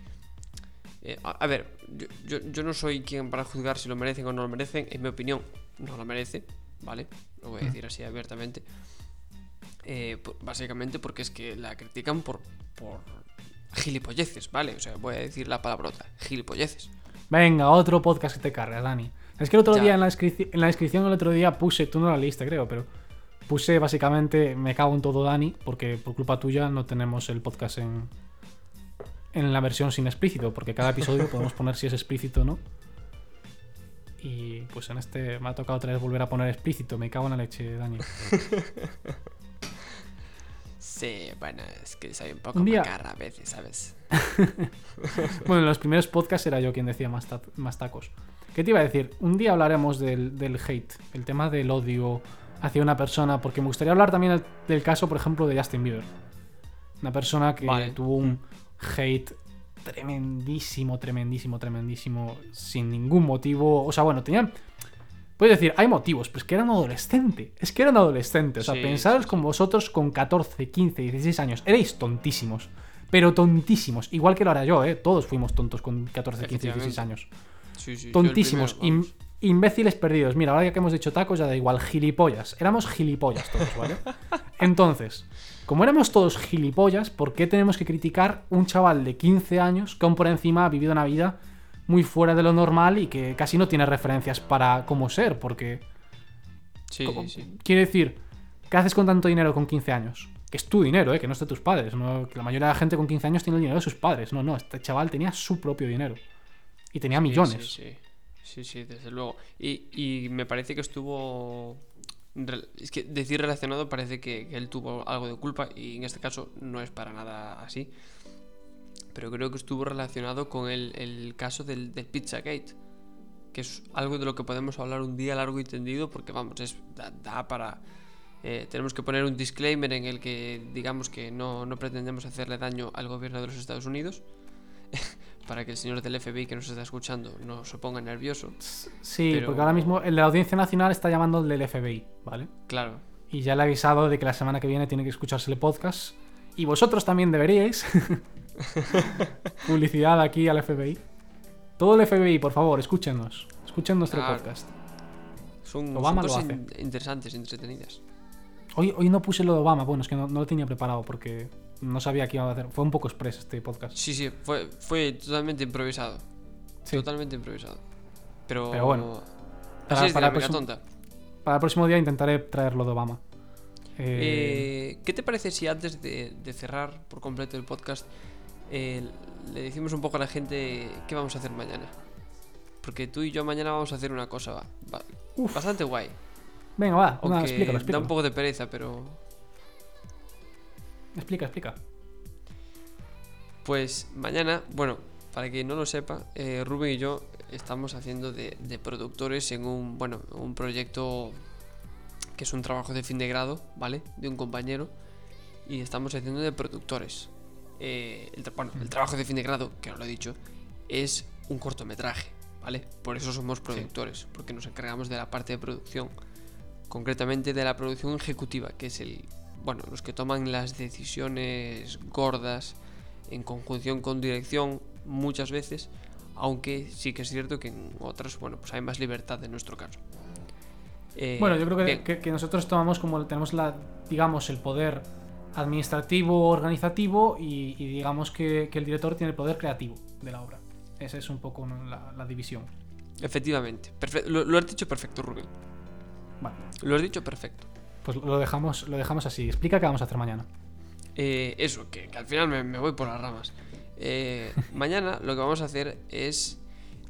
eh, a, a ver, yo, yo, yo no soy quien para juzgar si lo merecen o no lo merecen. En mi opinión, no lo merece, ¿vale? Lo voy a decir así abiertamente. Eh, básicamente porque es que la critican por, por gilipolleces, ¿vale? O sea, voy a decir la palabrota, gilipolleces. Venga, otro podcast que te cargas, Dani. Es que el otro Ya. día en la, en la descripción el otro día puse, tú no la leíste creo, pero puse básicamente me cago en todo Dani, porque por culpa tuya no tenemos el podcast en, en la versión sin explícito, porque cada episodio podemos poner si es explícito o no. Y pues en este me ha tocado otra vez volver a poner explícito, me cago en la leche, Dani. Sí, bueno, es que soy un poco Un día- macarra a veces, ¿sabes? Bueno, en los primeros podcasts era yo quien decía más, ta- más tacos. ¿Qué te iba a decir? Un día hablaremos del, del hate, el tema del odio hacia una persona, porque me gustaría hablar también del, del caso, por ejemplo, de Justin Bieber. Una persona que Vale. tuvo un hate tremendísimo, tremendísimo, tremendísimo, sin ningún motivo. O sea, bueno, tenían... Puedes decir, hay motivos, pero es que era un adolescente. Es que era un adolescente. O sea, Sí, pensaros sí, con vosotros con 14, 15, 16 años. Erais tontísimos. Pero tontísimos. Igual que lo hará yo, ¿eh? Todos fuimos tontos con 14, 15, 16 años. Tontísimos. primero, imbéciles perdidos. Mira, ahora que hemos dicho tacos, ya da igual. Gilipollas. Éramos gilipollas todos, ¿vale? Entonces, como éramos todos gilipollas, ¿por qué tenemos que criticar un chaval de 15 años que aún por encima ha vivido una vida muy fuera de lo normal y que casi no tiene referencias para cómo ser? Porque, Sí, co- sí, sí. quiero decir, ¿qué haces con tanto dinero con 15 años? Que es tu dinero, ¿eh? que no es de tus padres. ¿no? Que la mayoría de la gente con 15 años tiene el dinero de sus padres. No, no, este chaval tenía su propio dinero. Y tenía Sí, millones. Sí, sí, sí, sí, desde luego. Y, y me parece que estuvo... Es que decir relacionado parece que, él tuvo algo de culpa y en este caso no es para nada así. Pero creo que estuvo relacionado con el, el caso del, del Pizzagate. Que es algo de lo que podemos hablar un día largo y tendido porque vamos, es, da, da para... eh, tenemos que poner un disclaimer en el que digamos que no, no pretendemos hacerle daño al gobierno de los Estados Unidos. para que el señor del FBI que nos está escuchando no se ponga nervioso. Sí, Pero- porque ahora mismo el de la Audiencia Nacional está llamando al del FBI, ¿vale? Claro. Y ya le he avisado de que la semana que viene tiene que escucharse el podcast. Y vosotros también deberíais. Publicidad aquí al FBI. Todo el FBI, por favor, escúchenos. Escuchen nuestro Claro. podcast. Son, son Obama lo cosas hace. in- interesantes, entretenidas. Hoy, hoy no puse lo de Obama, bueno, es que no, no lo tenía preparado porque no sabía qué iba a hacer. Fue un poco express este podcast. Sí, sí, fue, fue totalmente improvisado. Sí. Totalmente improvisado. Pero. Pero bueno, para- es para dinámica presum- tonta. Para el próximo día intentaré traerlo de Obama. Eh, ¿Qué te parece si antes de, de cerrar por completo el podcast eh, le decimos un poco a la gente qué vamos a hacer mañana? Porque tú y yo mañana vamos a hacer una cosa va- bastante guay. Venga, va, una, explícalo, da explícalo. un poco de pereza, pero Explica, explica. Pues mañana, bueno, para quien no lo sepa, eh, Rubén y yo estamos haciendo de, de productores en un, bueno, un proyecto que es un trabajo de fin de grado, ¿vale? De un compañero. Y estamos haciendo de productores. Eh, el, bueno, el trabajo de fin de grado, que no lo he dicho, es un cortometraje, ¿vale? Por eso somos productores, porque nos encargamos de la parte de producción. Concretamente de la producción ejecutiva, que es el, bueno, los que toman las decisiones gordas en conjunción con dirección muchas veces, aunque sí que es cierto que en otras, bueno, pues hay más libertad en nuestro caso. Eh, Bueno, yo creo que, que- que nosotros tomamos como tenemos la, digamos, el poder administrativo, organizativo y, y digamos que, que el director tiene el poder creativo de la obra. Esa es un poco la, la división. Efectivamente, Perfe- lo, lo has dicho perfecto, Rubén. Vale, Lo has dicho perfecto. Pues lo dejamos, lo dejamos así. Explica qué vamos a hacer mañana. Eh, eso, que, que al final me, me voy por las ramas. Eh, mañana lo que vamos a hacer es,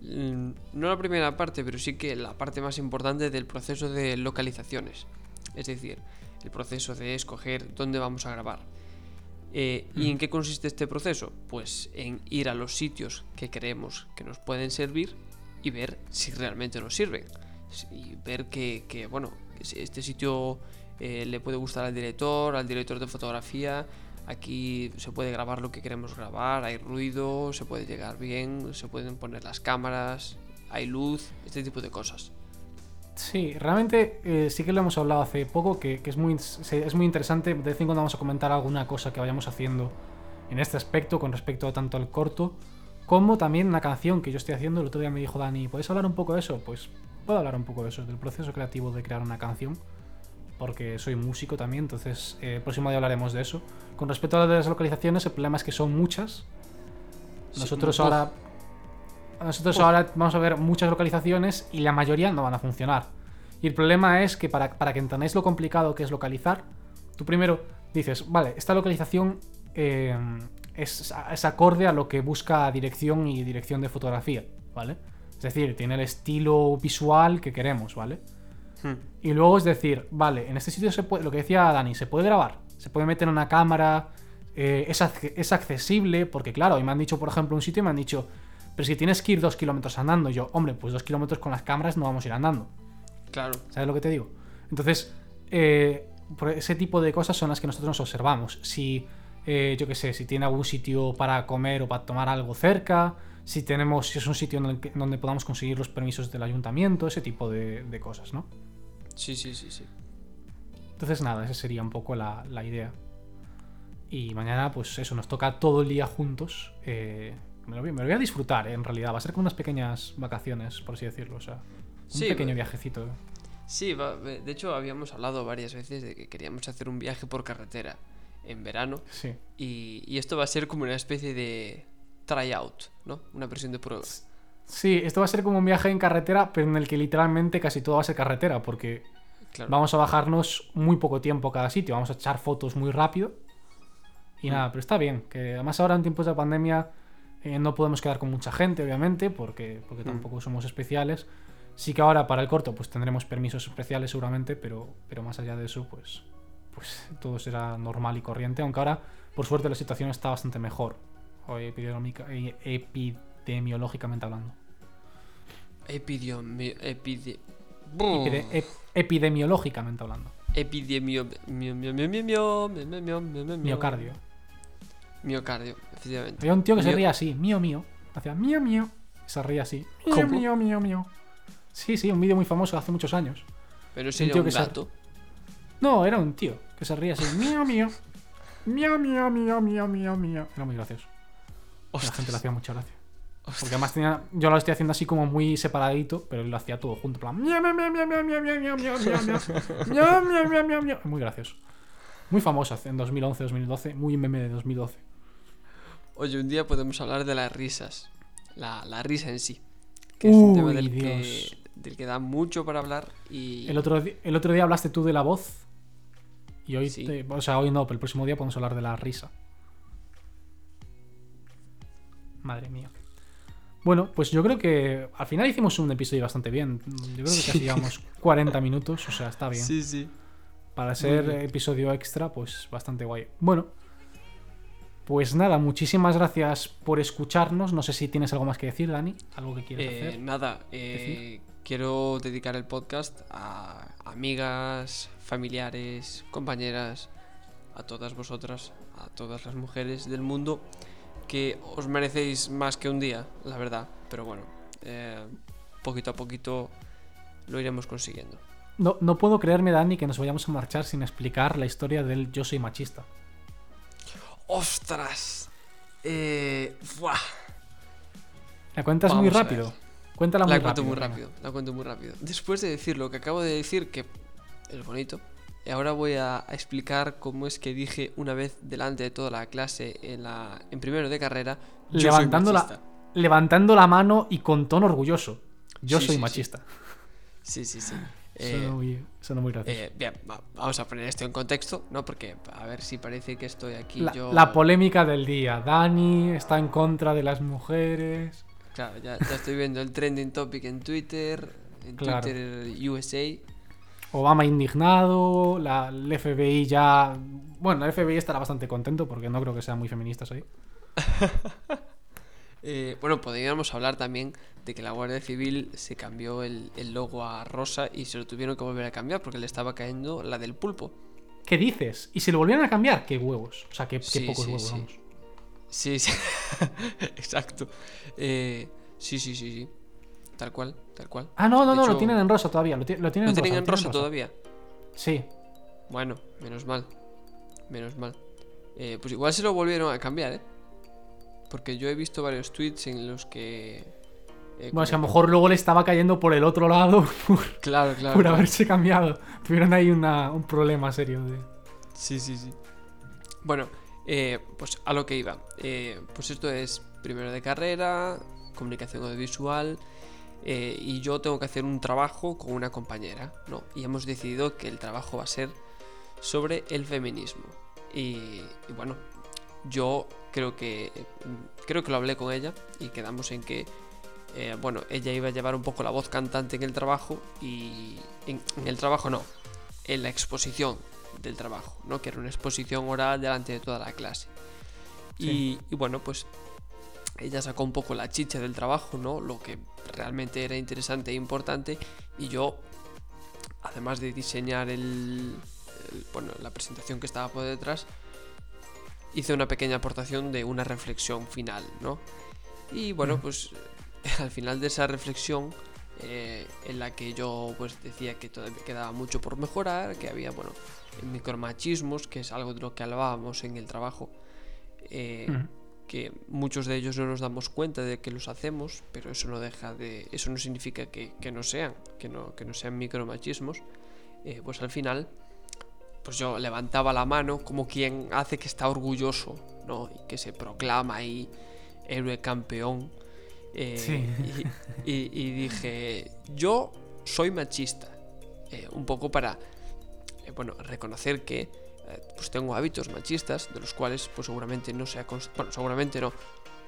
mm, no la primera parte, pero sí que la parte más importante del proceso de localizaciones. Es decir, el proceso de escoger dónde vamos a grabar. Eh, ¿Y en qué consiste este proceso? Pues en ir a los sitios que creemos que nos pueden servir y ver si realmente nos sirven. Y ver que, que, bueno, este sitio eh, le puede gustar al director, al director de fotografía. Aquí se puede grabar lo que queremos grabar, hay ruido, se puede llegar bien, se pueden poner las cámaras, hay luz, este tipo de cosas. Sí, realmente eh, sí que lo hemos hablado hace poco, que, que es, muy, es muy interesante. De vez en cuando vamos a comentar alguna cosa que vayamos haciendo en este aspecto, con respecto a tanto al corto, como también una canción que yo estoy haciendo. El otro día me dijo Dani, ¿puedes hablar un poco de eso? Pues puedo hablar un poco de eso, del proceso creativo de crear una canción, porque soy músico también, entonces eh, el próximo día hablaremos de eso. Con respecto a las localizaciones, el problema es que son muchas. Sí, Nosotros uf, ahora nosotros Uf. ahora vamos a ver muchas localizaciones y la mayoría no van a funcionar. Y el problema es que para, para que entendáis lo complicado que es localizar, tú primero dices, vale, esta localización eh, es, es acorde a lo que busca dirección y dirección de fotografía, ¿vale? Es decir, tiene el estilo visual que queremos, ¿vale? Hmm. Y luego es decir, vale, en este sitio se puede, lo que decía Dani, se puede grabar, se puede meter una cámara, eh, es, es accesible, porque claro, y me han dicho, por ejemplo, un sitio y me han dicho, pero si tienes que ir dos kilómetros andando, y yo, hombre, pues dos kilómetros con las cámaras no vamos a ir andando, Claro, ¿sabes lo que te digo? Entonces, eh, por ese tipo de cosas son las que nosotros nos observamos. Si, eh, yo qué sé, si tiene algún sitio para comer o para tomar algo cerca, si tenemos, si es un sitio en el que- donde podamos conseguir los permisos del ayuntamiento, ese tipo de, de cosas, ¿no? Sí, sí, sí, sí. Entonces nada, esa sería un poco la, la idea. Y mañana, pues eso, nos toca todo el día juntos. eh, me, lo voy, me lo voy a disfrutar, eh, en realidad. Va a ser como unas pequeñas vacaciones, por así decirlo. O sea, un Sí, pequeño va- viajecito. Sí, va- de hecho habíamos hablado varias veces de que queríamos hacer un viaje por carretera en verano Sí. y, y esto va a ser como una especie de tryout, ¿no? Una versión de prueba. Sí, esto va a ser como un viaje en carretera, pero en el que literalmente casi todo va a ser carretera, porque Claro. vamos a bajarnos muy poco tiempo cada sitio, vamos a echar fotos muy rápido. Y Mm. nada, pero está bien, que además ahora en tiempos de pandemia eh, no podemos quedar con mucha gente, obviamente, porque, porque Mm. tampoco somos especiales. Sí que ahora para el corto pues tendremos permisos especiales seguramente, pero, pero más allá de eso pues, pues todo será normal y corriente, aunque ahora por suerte la situación está bastante mejor, o epidemiológica- epidemiológicamente hablando. Epidemi epide Epide ep epidemiológicamente hablando. Epidemio... Miocardio. Miocardio, efectivamente. Había un tío que se ría así, mío, mío. Hacía mío, mío. Se ría así. Mío, mío, mío, mío. Sí, sí, un vídeo muy famoso hace muchos años. Pero ese era un, gato. No, era un tío que se ría así, mío, mío. Mío, mío, mío, mío, mío, mío. Era muy gracioso. La gente le hacía mucha gracia. Porque además tenía, yo lo estoy haciendo así como muy separadito, pero él lo hacía todo junto, plan. muy gracioso. Muy famoso en 2011, 2012, muy meme de 2012. Oye, un día podemos hablar de las risas. La, la risa en sí. Que es Uy, un tema del que, del que da mucho para hablar. Y... El, otro, el otro día hablaste tú de la voz. Y hoy, sí. te, o sea, hoy no, pero el próximo día podemos hablar de la risa. Madre mía. Bueno, pues yo creo que al final hicimos un episodio bastante bien. Yo creo que Sí. casi llevamos 40 minutos, o sea, está bien. Sí, sí. Para ser episodio extra, pues bastante guay. Bueno, pues nada, muchísimas gracias por escucharnos. No sé si tienes algo más que decir, Dani. Algo que quieras Eh, hacer. nada, eh, quiero dedicar el podcast a amigas, familiares, compañeras, a todas vosotras, a todas las mujeres del mundo, que os merecéis más que un día, la verdad. Pero bueno, eh, poquito a poquito lo iremos consiguiendo. No, no puedo creerme, Dani, que nos vayamos a marchar sin explicar la historia del yo soy machista. ¡Ostras! Eh, ¡buah! La cuentas muy Vamos a rápido. Cuéntala La muy cuento rápido. muy rápido, la cuento muy rápido. Después de decir lo que acabo de decir, que es bonito, ahora voy a explicar cómo es que dije una vez delante de toda la clase en, la, en primero de carrera, yo soy Levantando la, levantando la mano y con tono orgulloso. Yo Sí, soy sí, machista. Sí, sí, sí. Eh, Suena muy, suena muy gracioso. eh, bien, va- vamos a poner esto en contexto, ¿no? Porque a ver si parece que estoy aquí la, yo... la polémica del día. Dani está en contra de las mujeres. Claro, ya, ya estoy viendo el trending topic en Twitter, en Claro. Twitter USA. Obama indignado. La, el FBI ya. Bueno, el FBI estará bastante contento porque no creo que sean muy feministas hoy. Eh, bueno, podríamos hablar también de que la Guardia Civil se cambió el, el logo a rosa y se lo tuvieron que volver a cambiar porque le estaba cayendo la del pulpo. ¿Qué dices? ¿Y si lo volvieran a cambiar? ¿Qué huevos? O sea, qué, pocos sí, huevos, sí. vamos. Sí, sí. Exacto. Eh, sí, sí, sí, sí. Tal cual, tal cual. Ah, no, no, De no, lo tienen en rosa todavía. Lo, ti- lo tienen ¿Lo en tienen rosa. en rosa todavía? Sí. Bueno, menos mal. Menos mal. Eh, pues igual se lo volvieron a cambiar, ¿eh? Porque yo he visto varios tweets en los que... eh, Bueno, es que a lo mejor luego le estaba cayendo por el otro lado por, Claro, claro. por claro. haberse cambiado. Tuvieron ahí una- un problema serio de. Sí, sí, sí. Bueno, eh, pues a lo que iba. Eh, pues esto es primero de carrera, comunicación audiovisual, eh, y yo tengo que hacer un trabajo con una compañera, ¿no? Y hemos decidido que el trabajo va a ser sobre el feminismo. Y, y bueno, yo creo que mm, creo que lo hablé con ella y quedamos en que eh, bueno, ella iba a llevar un poco la voz cantante en el trabajo y en, en el trabajo no, en la exposición del trabajo, ¿no? Que era una exposición oral delante de toda la clase. Y, y bueno, pues ella sacó un poco la chicha del trabajo, ¿no? Lo que realmente era interesante e importante. Y yo, además de diseñar el, el- bueno, la presentación que estaba por detrás, hice una pequeña aportación de una reflexión final, ¿no? Y bueno, pues al final de esa reflexión, eh, en la que yo pues decía que todavía quedaba mucho por mejorar, que había, bueno, micromachismos, que es algo de lo que hablábamos en el trabajo, eh. Que muchos de ellos no nos damos cuenta de que los hacemos, pero eso no deja de. eso no significa que, que no sean, que no, que no sean micromachismos. Eh, pues al final, pues yo levantaba la mano como quien hace que está orgulloso, ¿no? Y que se proclama ahí héroe campeón. Eh, Sí. y, y- y dije, yo soy machista. Eh, un poco para, eh, bueno, reconocer que pues tengo hábitos machistas de los cuales pues seguramente no sea bueno seguramente no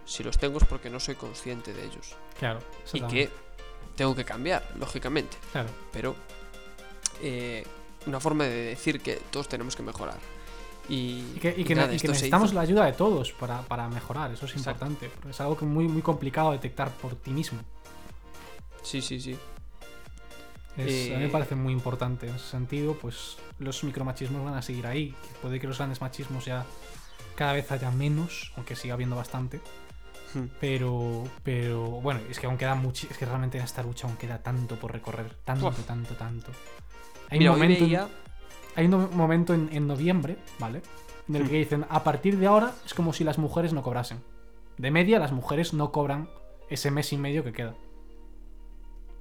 si los tengo es porque no soy consciente de ellos Claro. y que tengo que cambiar lógicamente Claro. pero eh, una forma de decir que todos tenemos que mejorar y, Y que, y que y nada, ne- y que esto se necesitamos la ayuda de todos para, para mejorar, eso es Exacto. importante. Es algo que muy, muy complicado detectar por ti mismo. sí sí sí Es- A mí me Eh, parece muy importante en ese sentido, pues los micromachismos van a seguir ahí. Puede que los grandes machismos ya cada vez haya menos, aunque siga habiendo bastante. Hmm. Pero, pero bueno, es que aún queda mucho, es que realmente en esta lucha aún queda tanto por recorrer, tanto, Uf. tanto, tanto. Hay Mira, un momento, veía- hay un momento en, en noviembre, ¿vale? En el Hmm. que dicen, a partir de ahora es como si las mujeres no cobrasen. De media, las mujeres no cobran ese mes y medio que queda.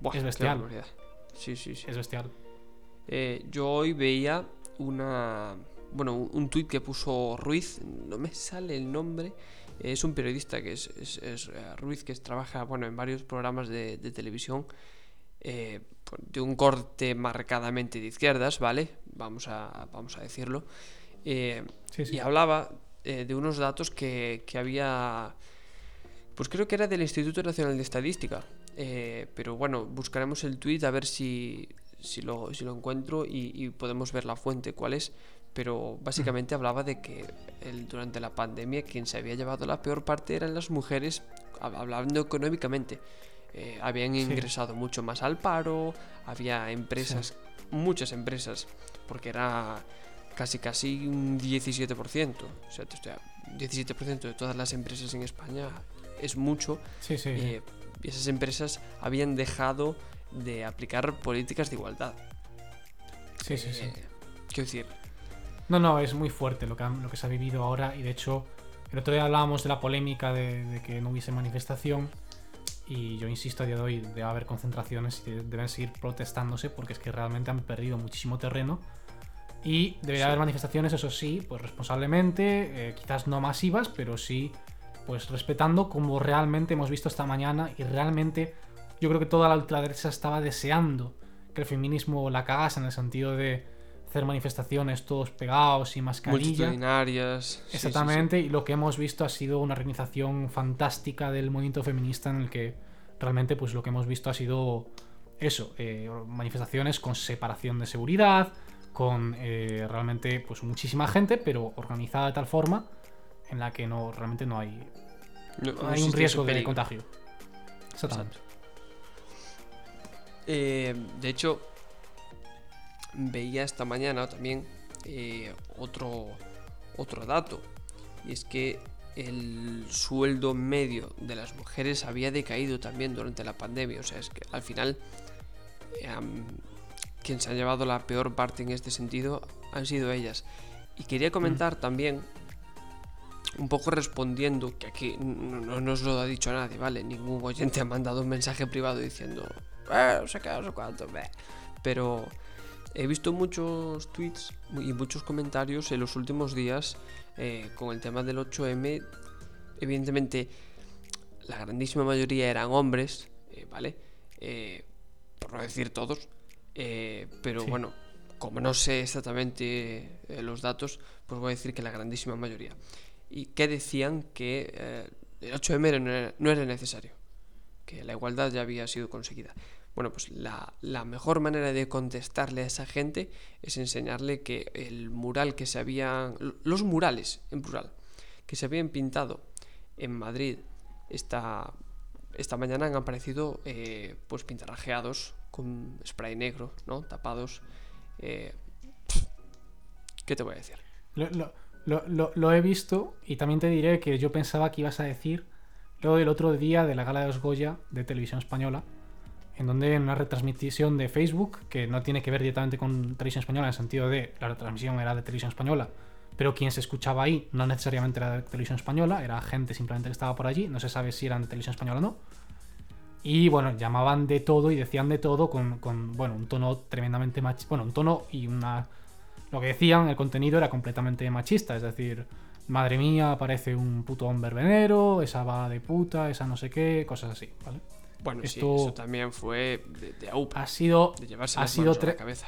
Buah, es bestial. Sí sí sí Es bestial. Eh, yo hoy veía una. Bueno, un, tuit que puso Ruiz, no me sale el nombre. Es un periodista que es, es- es, eh, Ruiz, que trabaja bueno, en varios programas de, de televisión. eh, de un corte marcadamente de izquierdas, ¿vale? Vamos a, vamos a decirlo. Eh, y hablaba de unos datos que, que, había, pues creo que era del Instituto Nacional de Estadística. Pero bueno, buscaremos el tweet a ver si, si, lo, si lo encuentro y, y podemos ver la fuente, cuál es pero básicamente hablaba de que el, durante la pandemia quien se había llevado la peor parte eran las mujeres, hablando económicamente. Eh, habían ingresado mucho más al paro, había empresas, muchas empresas, porque era casi casi un 17%. O sea, 17% de todas las empresas en España es mucho. Sí, sí, eh, y esas empresas habían dejado de aplicar políticas de igualdad. Sí, sí, sí. Eh, quiero decir, no, no, es muy fuerte lo que, lo que se ha vivido ahora y de hecho el otro día hablábamos de la polémica de, que no hubiese manifestación y yo insisto a día de hoy debe haber concentraciones y deben seguir protestándose porque es que realmente han perdido muchísimo terreno y debería haber manifestaciones, eso sí, pues responsablemente, eh, quizás no masivas, pero sí pues respetando como realmente hemos visto esta mañana y realmente yo creo que toda la ultraderecha estaba deseando que el feminismo la cagase en el sentido de hacer manifestaciones todos pegados y mascarilla. Multitudinarias. Exactamente, y lo que hemos visto ha sido una organización fantástica del movimiento feminista en el que realmente pues lo que hemos visto ha sido eso, eh, manifestaciones con separación de seguridad, con eh, realmente pues muchísima gente, pero organizada de tal forma en la que no realmente no hay, hay un riesgo de contagio. Exactamente. Eh, de hecho, veía esta mañana también eh, otro, otro dato. Y es que el sueldo medio de las mujeres había decaído también durante la pandemia. O sea, es que al final quien se ha llevado la peor parte en este sentido han sido ellas. Y quería comentar mm. también, un poco respondiendo, que aquí no, nos lo ha dicho nadie, ¿vale? Ningún oyente ha mandado un mensaje privado diciendo, eh, no sé qué, no sé cuánto, pero He visto muchos tweets y muchos comentarios en los últimos días eh, con el tema del 8M. Evidentemente, la grandísima mayoría eran hombres, eh, ¿vale? Eh, por no decir todos. pero bueno, como no sé exactamente los datos, pues voy a decir que la grandísima mayoría. Y que decían que el 8M no era necesario, que la igualdad ya había sido conseguida. Bueno, pues la, mejor manera de contestarle a esa gente es enseñarle que el mural que se habían. Los murales, en plural, que se habían pintado en Madrid esta, esta mañana han aparecido eh, pues pintarrajeados con spray negro, ¿no? Tapados. Eh, ¿Qué te voy a decir? He visto y también te diré que yo pensaba que ibas a decir lo del otro día de la gala de los Goya de televisión española en donde en una retransmisión de Facebook, que no tiene que ver directamente con televisión española, en el sentido de la retransmisión era de televisión española, pero quien se escuchaba ahí no necesariamente era de televisión española, era gente simplemente que estaba por allí, no se sabe si eran de televisión española o no. Y bueno, llamaban de todo y decían de todo con, bueno, un tono tremendamente machista. Bueno, un tono y una. Lo que decían, el contenido era completamente machista, es decir, madre mía, parece un puto hombre venero, esa va de puta, esa no sé qué, cosas así, ¿vale? Bueno, Esto eso también fue de, Ha sido, de llevarse ha sido la cabeza.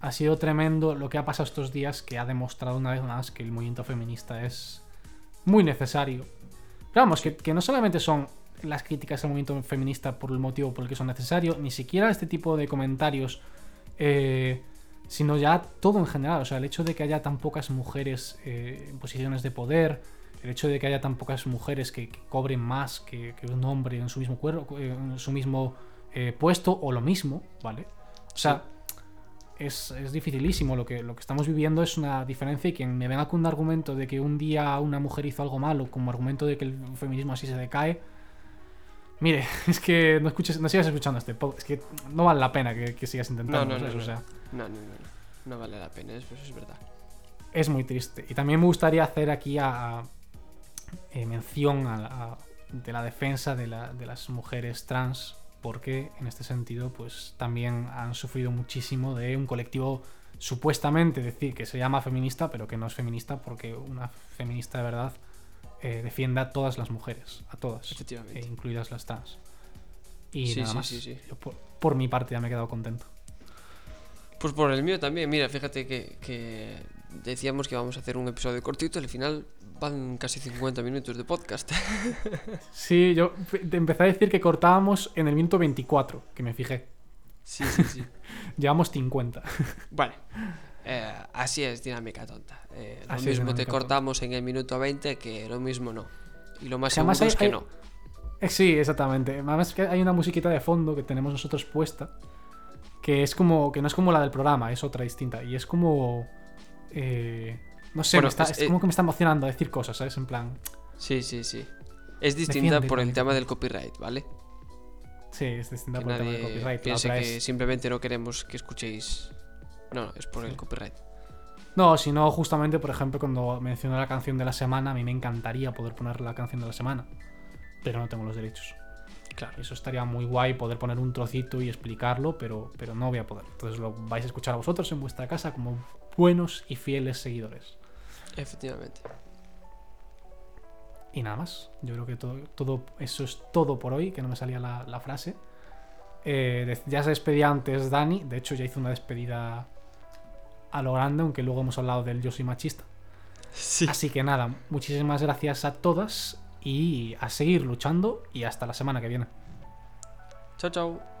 Ha sido tremendo lo que ha pasado estos días, que ha demostrado una vez más que el movimiento feminista es muy necesario. Pero vamos, que, no solamente son las críticas al movimiento feminista por el motivo por el que son necesarios, ni siquiera este tipo de comentarios, eh, sino ya todo en general. O sea, el hecho de que haya tan pocas mujeres eh, en posiciones de poder, el hecho de que haya tan pocas mujeres que, cobren más que, un hombre en su mismo cuerpo, en su mismo eh, puesto o lo mismo, ¿vale? O sea, es, dificilísimo. Lo que, lo que estamos viviendo es una diferencia y quien me venga con un argumento de que un día una mujer hizo algo malo como argumento de que el feminismo así se decae. Mire, es que no escuches, no sigas escuchando este podcast. Es que no vale la pena que, sigas intentando. No, no, no, o sea. no, no, no, no, vale la pena, eso es verdad. Es muy triste. Y también me gustaría hacer aquí a, eh, mención de la defensa de, las mujeres trans, porque en este sentido pues también han sufrido muchísimo de un colectivo supuestamente decir que se llama feminista, pero que no es feminista porque una feminista de verdad eh, defienda a todas las mujeres, a todas, eh, incluidas las trans. Y nada más. por mi parte ya me he quedado contento. Pues por el mío también, mira, fíjate que, que decíamos que íbamos a hacer un episodio cortito, al final van casi 50 minutos de podcast. Sí, yo te empecé a decir que cortábamos en el minuto 24, que me fijé. sí, sí, sí. Llevamos 50. Vale. Eh, así es dinámica tonta. Eh, lo mismo te cortamos en el minuto 20 que lo mismo no. Y lo más Que seguro es que hay- no. Eh, Sí, exactamente. Además que hay una musiquita de fondo que tenemos nosotros puesta. Que es como. que no es como la del programa, es otra distinta. Y es como. eh, no sé, Bueno, está- es- es, como que me está emocionando decir cosas, ¿sabes? En plan. Sí, sí, sí. Es distinta Defiende, por el tema del copyright, ¿vale? Sí, es distinta Que por el tema del copyright. Piense otra que es- simplemente no queremos que escuchéis. No, es por el copyright. No, sino justamente, por ejemplo, cuando menciono la canción de la semana, a mí me encantaría poder poner la canción de la semana. Pero no tengo los derechos. Claro. Eso estaría muy guay poder poner un trocito y explicarlo, pero, pero no voy a poder. Entonces lo vais a escuchar a vosotros en vuestra casa como buenos y fieles seguidores. Efectivamente. Y nada más. Yo creo que todo, todo eso es todo por hoy, que no me salía la, la frase. Eh, ya se despedía antes Dani, de hecho ya hizo una despedida a lo grande, aunque luego hemos hablado del yo soy machista. Sí. Así que nada, muchísimas gracias a todas y a seguir luchando y hasta la semana que viene. Chao, chao.